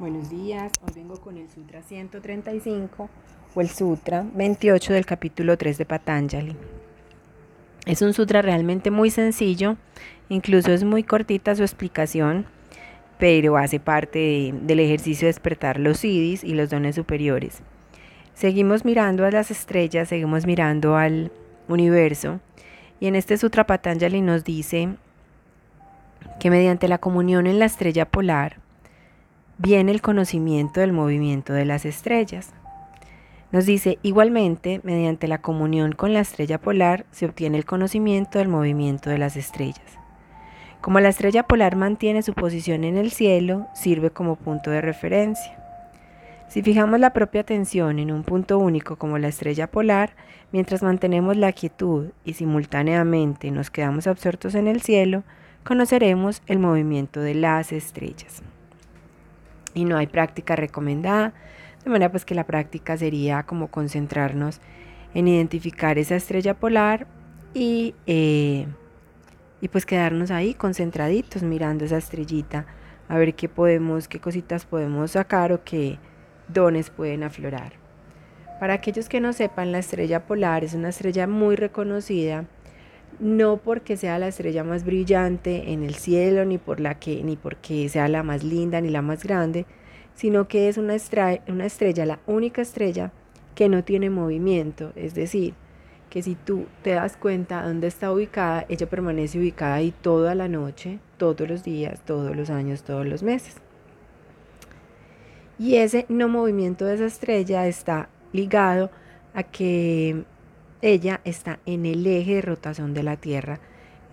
Buenos días, hoy vengo con el Sutra 135 o el Sutra 28 del capítulo 3 de Patanjali. Es un sutra realmente muy sencillo, incluso es muy cortita su explicación, pero hace parte del ejercicio de despertar los siddhis y los dones superiores. Seguimos mirando a las estrellas, seguimos mirando al universo, y en este sutra Patanjali nos dice que mediante la comunión en la estrella polar, viene el conocimiento del movimiento de las estrellas. Nos dice, igualmente, mediante la comunión con la estrella polar se obtiene el conocimiento del movimiento de las estrellas. Como la estrella polar mantiene su posición en el cielo, sirve como punto de referencia. Si fijamos la propia atención en un punto único como la estrella polar, mientras mantenemos la quietud y simultáneamente nos quedamos absortos en el cielo, conoceremos el movimiento de las estrellas y no hay práctica recomendada, de manera pues que la práctica sería como concentrarnos en identificar esa estrella polar y, eh, y pues quedarnos ahí concentraditos mirando esa estrellita a ver qué podemos, qué cositas podemos sacar o qué dones pueden aflorar. Para aquellos que no sepan, la estrella polar es una estrella muy reconocida, no porque sea la estrella más brillante en el cielo, ni, por la que, ni porque sea la más linda, ni la más grande, sino que es una estrella, una estrella, la única estrella que no tiene movimiento, es decir, que si tú te das cuenta dónde está ubicada, ella permanece ubicada ahí toda la noche, todos los días, todos los años, todos los meses. Y ese no movimiento de esa estrella está ligado a que ella está en el eje de rotación de la Tierra.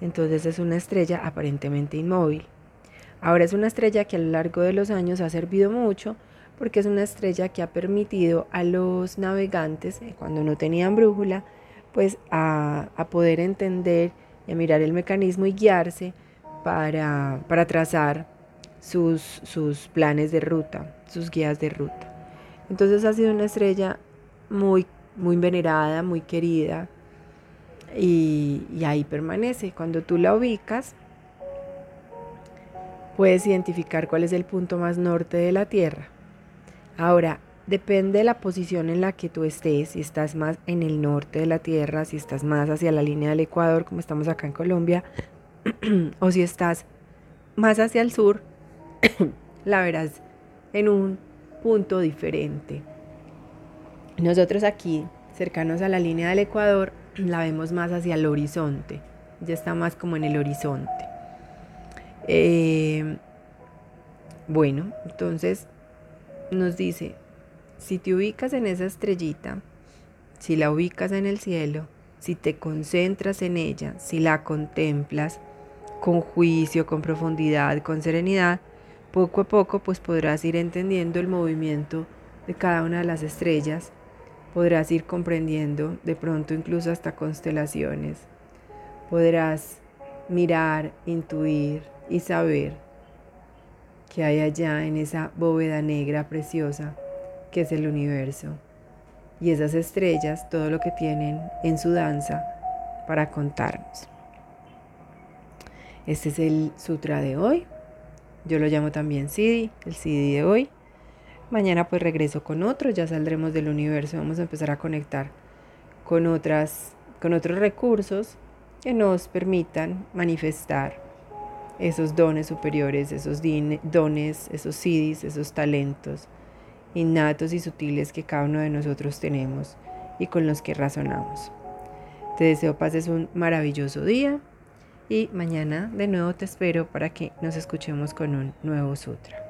Entonces es una estrella aparentemente inmóvil. Ahora es una estrella que a lo largo de los años ha servido mucho porque es una estrella que ha permitido a los navegantes, eh, cuando no tenían brújula, pues a, poder entender y a mirar el mecanismo y guiarse para, para trazar sus, sus planes de ruta, sus guías de ruta. Entonces ha sido una estrella muy muy venerada, muy querida, y, ahí permanece. Cuando tú la ubicas, puedes identificar cuál es el punto más norte de la Tierra. Ahora, depende de la posición en la que tú estés, si estás más en el norte de la Tierra, si estás más hacia la línea del Ecuador, como estamos acá en Colombia, o si estás más hacia el sur, la verás en un punto diferente. Nosotros aquí, cercanos a la línea del Ecuador, la vemos más hacia el horizonte, ya está más como en el horizonte. Eh, bueno, entonces nos dice, si te ubicas en esa estrellita, si la ubicas en el cielo, si te concentras en ella, si la contemplas con juicio, con profundidad, con serenidad, poco a poco pues podrás ir entendiendo el movimiento de cada una de las estrellas podrás ir comprendiendo de pronto incluso hasta constelaciones. Podrás mirar, intuir y saber que hay allá en esa bóveda negra preciosa que es el universo. Y esas estrellas, todo lo que tienen en su danza para contarnos. Este es el sutra de hoy. Yo lo llamo también Siddhi, el Siddhi de hoy. Mañana pues regreso con otro, ya saldremos del universo, vamos a empezar a conectar con otras con otros recursos que nos permitan manifestar esos dones superiores, esos dones, esos siddhis, esos talentos innatos y sutiles que cada uno de nosotros tenemos y con los que razonamos. Te deseo pases un maravilloso día y mañana de nuevo te espero para que nos escuchemos con un nuevo sutra.